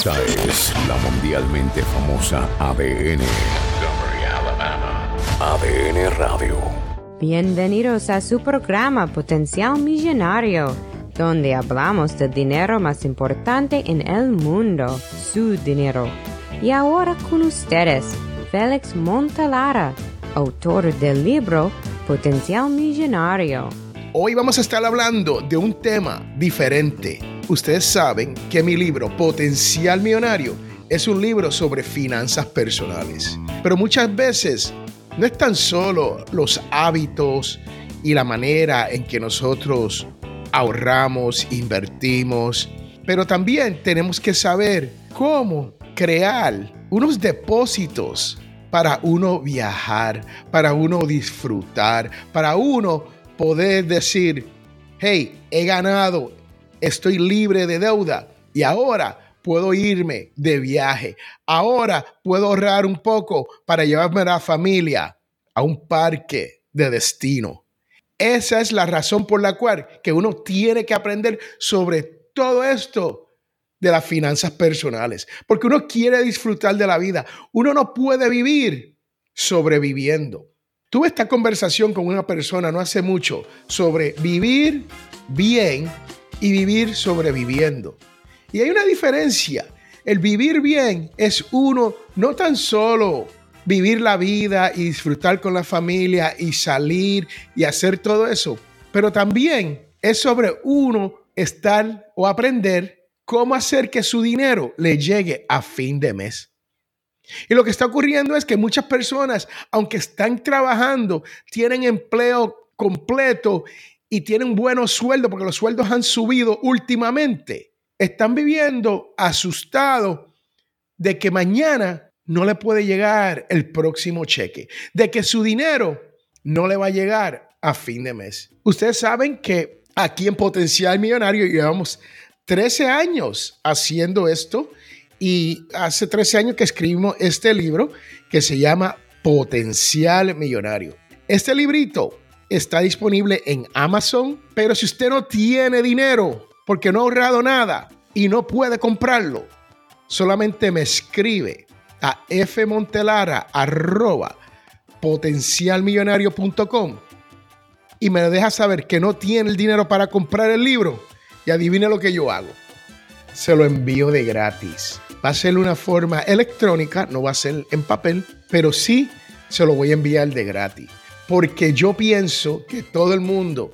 Esta es la mundialmente famosa ADN. ADN Radio. Bienvenidos a su programa Potencial Millonario, donde hablamos del dinero más importante en el mundo, su dinero. Y ahora con ustedes, Félix Montalara, autor del libro Potencial Millonario. Hoy vamos a estar hablando de un tema diferente. Ustedes saben que mi libro Potencial Millonario es un libro sobre finanzas personales. Pero muchas veces no es tan solo los hábitos y la manera en que nosotros ahorramos, invertimos, pero también tenemos que saber cómo crear unos depósitos para uno viajar, para uno disfrutar, para uno poder decir, hey, he ganado, estoy libre de deuda y ahora puedo irme de viaje. Ahora puedo ahorrar un poco para llevarme a la familia a un parque de destino. Esa es la razón por la cual que uno tiene que aprender sobre todo esto de las finanzas personales, porque uno quiere disfrutar de la vida. Uno no puede vivir sobreviviendo. Tuve esta conversación con una persona no hace mucho sobre vivir bien y vivir sobreviviendo. Y hay una diferencia. El vivir bien es uno no tan solo vivir la vida y disfrutar con la familia y salir y hacer todo eso, pero también es sobre uno estar o aprender cómo hacer que su dinero le llegue a fin de mes. Y lo que está ocurriendo es que muchas personas, aunque están trabajando, tienen empleo completo y tienen buenos sueldos, porque los sueldos han subido últimamente, están viviendo asustados de que mañana no le puede llegar el próximo cheque, de que su dinero no le va a llegar a fin de mes. Ustedes saben que aquí en Potencial Millonario llevamos 13 años haciendo esto y hace 13 años que escribimos este libro que se llama Potencial Millonario. Este librito está disponible en Amazon, pero si usted no tiene dinero porque no ha ahorrado nada y no puede comprarlo, solamente me escribe a fmontelara potencialmillonario.com y me deja saber que no tiene el dinero para comprar el libro y adivine lo que yo hago. Se lo envío de gratis va a ser una forma electrónica, no va a ser en papel, pero sí se lo voy a enviar de gratis. Porque yo pienso que todo el mundo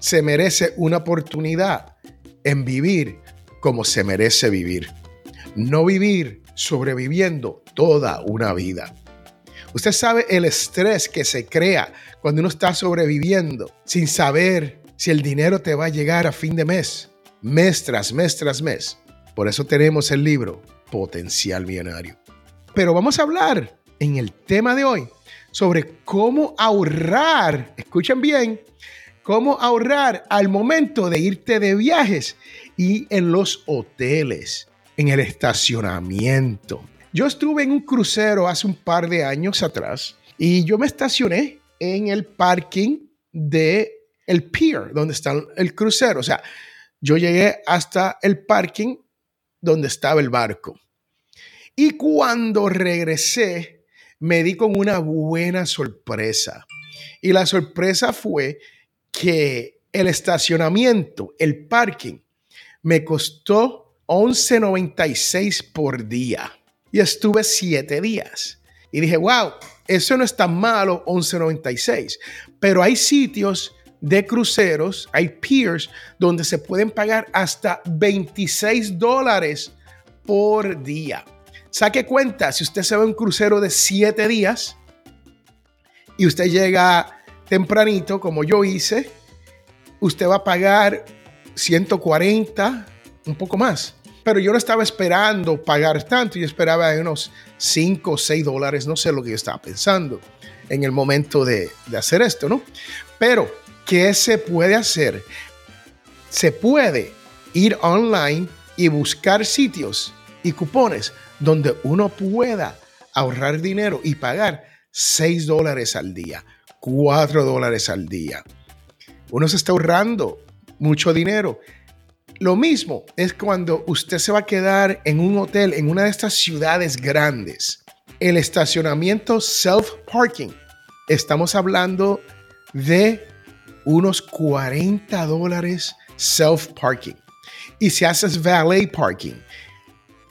se merece una oportunidad en vivir como se merece vivir. No vivir sobreviviendo toda una vida. Usted sabe el estrés que se crea cuando uno está sobreviviendo sin saber si el dinero te va a llegar a fin de mes, mes tras mes tras mes. Por eso tenemos el libro potencial millonario. Pero vamos a hablar en el tema de hoy sobre cómo ahorrar, escuchen bien, cómo ahorrar al momento de irte de viajes y en los hoteles, en el estacionamiento. Yo estuve en un crucero hace un par de años atrás y yo me estacioné en el parking de el pier donde está el crucero. O sea, yo llegué hasta el parking donde estaba el barco. Y cuando regresé, me di con una buena sorpresa. Y la sorpresa fue que el estacionamiento, el parking, me costó 11.96 por día. Y estuve siete días. Y dije, wow, eso no es tan malo, 11.96. Pero hay sitios de cruceros, hay piers donde se pueden pagar hasta 26 dólares por día. Saque cuenta, si usted se va a un crucero de 7 días y usted llega tempranito, como yo hice, usted va a pagar 140, un poco más. Pero yo no estaba esperando pagar tanto, yo esperaba unos 5 o 6 dólares, no sé lo que yo estaba pensando en el momento de, de hacer esto, ¿no? Pero ¿Qué se puede hacer? Se puede ir online y buscar sitios y cupones donde uno pueda ahorrar dinero y pagar 6 dólares al día, 4 dólares al día. Uno se está ahorrando mucho dinero Lo mismo es cuando usted se va a quedar en un hotel en una de estas ciudades grandes. El estacionamiento self-parking. Estamos hablando de unos 40 dólares self-parking. Y si haces valet parking,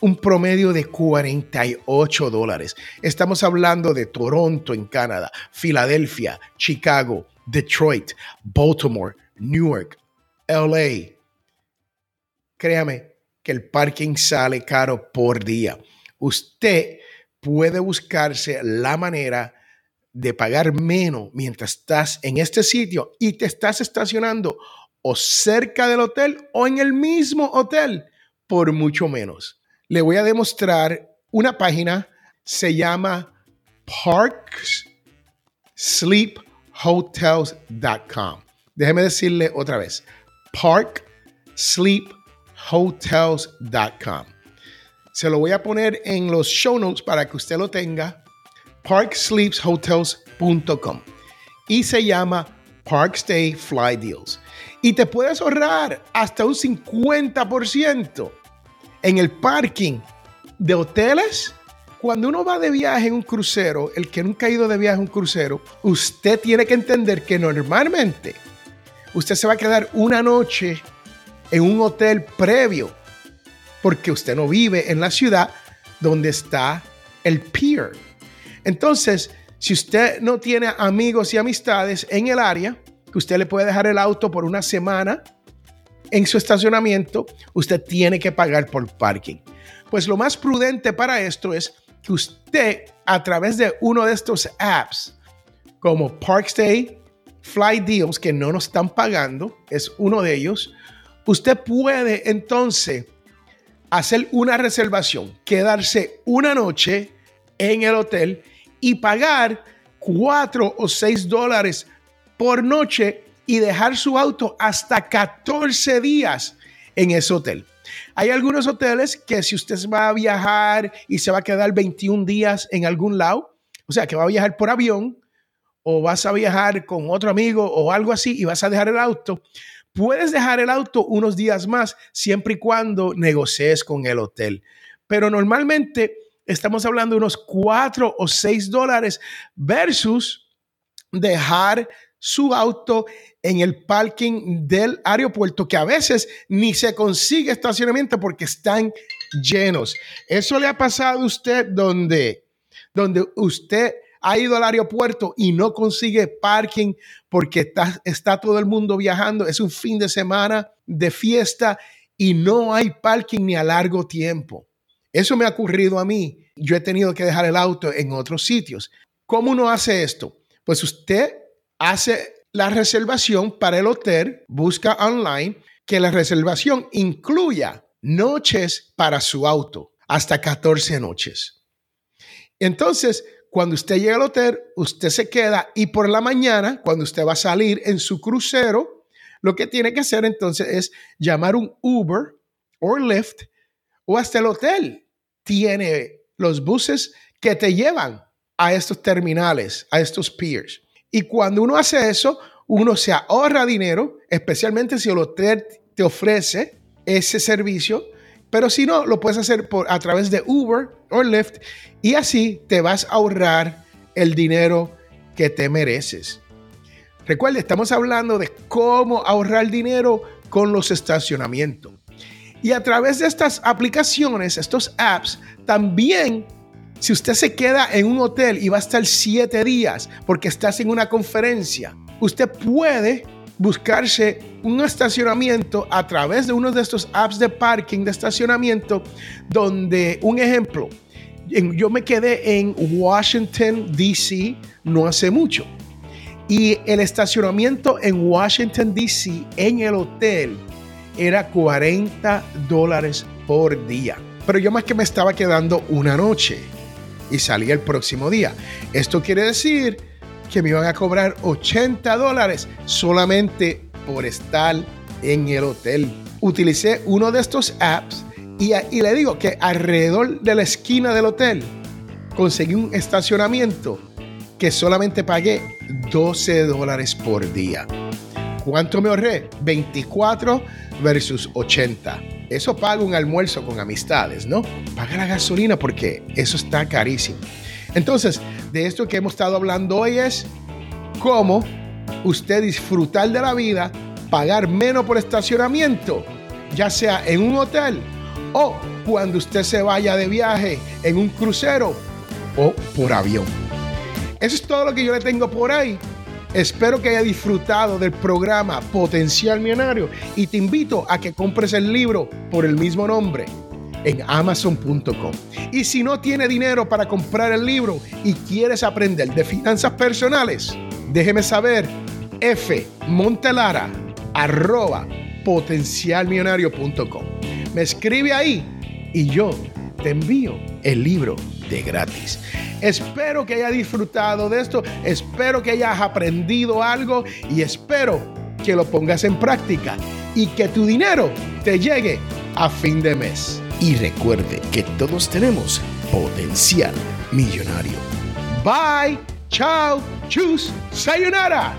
un promedio de 48 dólares. Estamos hablando de Toronto en Canadá, Filadelfia, Chicago, Detroit, Baltimore, Newark, LA. Créame que el parking sale caro por día. Usted puede buscarse la manera de pagar menos mientras estás en este sitio y te estás estacionando o cerca del hotel o en el mismo hotel por mucho menos. Le voy a demostrar una página, se llama parksleephotels.com. Déjeme decirle otra vez, parksleephotels.com. Se lo voy a poner en los show notes para que usted lo tenga. parksleepshotels.com y se llama Parkstay Fly Deals. Y te puedes ahorrar hasta un 50% en el parking de hoteles. Cuando uno va de viaje en un crucero, el que nunca ha ido de viaje en un crucero, usted tiene que entender que normalmente usted se va a quedar una noche en un hotel previo, porque usted no vive en la ciudad donde está el pier. Entonces, si usted no tiene amigos y amistades en el área, que usted le puede dejar el auto por una semana en su estacionamiento, usted tiene que pagar por parking. Pues lo más prudente para esto es que usted a través de uno de estos apps como Parkstay, Fly Deals, que no nos están pagando, es uno de ellos, usted puede entonces hacer una reservación, quedarse una noche en el hotel y pagar cuatro o seis dólares por noche y dejar su auto hasta 14 días en ese hotel. Hay algunos hoteles que si usted va a viajar y se va a quedar 21 días en algún lado, o sea, que va a viajar por avión o vas a viajar con otro amigo o algo así y vas a dejar el auto, puedes dejar el auto unos días más siempre y cuando negocies con el hotel. Pero normalmente estamos hablando de unos 4 o 6 dólares versus dejar su auto en el parking del aeropuerto que a veces ni se consigue estacionamiento porque están llenos. Eso le ha pasado a usted donde, donde usted ha ido al aeropuerto y no consigue parking porque está, está todo el mundo viajando. Es un fin de semana de fiesta y no hay parking ni a largo tiempo. Eso me ha ocurrido a mí. Yo he tenido que dejar el auto en otros sitios. ¿Cómo uno hace esto? Pues usted hace la reservación para el hotel, busca online que la reservación incluya noches para su auto, hasta 14 noches. Entonces, cuando usted llega al hotel, usted se queda y por la mañana, cuando usted va a salir en su crucero, lo que tiene que hacer entonces es llamar un Uber o Lyft o hasta el hotel. Tiene los buses que te llevan a estos terminales, a estos piers. Y cuando uno hace eso, uno se ahorra dinero, especialmente si el hotel te ofrece ese servicio, pero si no, lo puedes hacer por, a través de Uber o Lyft y así te vas a ahorrar el dinero que te mereces. Recuerde, estamos hablando de cómo ahorrar dinero con los estacionamientos. Y a través de estas aplicaciones, estos apps, también si usted se queda en un hotel y va a estar siete días porque estás en una conferencia, usted puede buscarse un estacionamiento a través de uno de estos apps de parking de estacionamiento donde, un ejemplo, yo me quedé en Washington, D.C. no hace mucho. Y el estacionamiento en Washington, D.C. en el hotel era 40 dólares por día. Pero yo más que me estaba quedando una noche y salí el próximo día. Esto quiere decir que me iban a cobrar 80 dólares solamente por estar en el hotel. Utilicé uno de estos apps y, y le digo que alrededor de la esquina del hotel conseguí un estacionamiento que solamente pagué 12 dólares por día. ¿Cuánto me ahorré? 24 versus 80. Eso paga un almuerzo con amistades, ¿no? Paga la gasolina porque eso está carísimo. Entonces, de esto que hemos estado hablando hoy es cómo usted disfrutar de la vida, pagar menos por estacionamiento, ya sea en un hotel o cuando usted se vaya de viaje en un crucero o por avión. Eso es todo lo que yo le tengo por ahí. Espero que haya disfrutado del programa Potencial Millonario y te invito a que compres el libro por el mismo nombre en amazon.com. Y si no tiene dinero para comprar el libro y quieres aprender de finanzas personales, déjeme saber f montelara arroba potencialmillonario.com. Me escribe ahí y yo te envío el libro de gratis. Espero que hayas disfrutado de esto, espero que hayas aprendido algo y espero que lo pongas en práctica y que tu dinero te llegue a fin de mes. Y recuerde que todos tenemos potencial millonario. Bye, chao, chus, sayonara.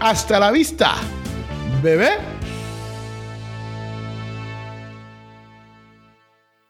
Hasta la vista, bebé.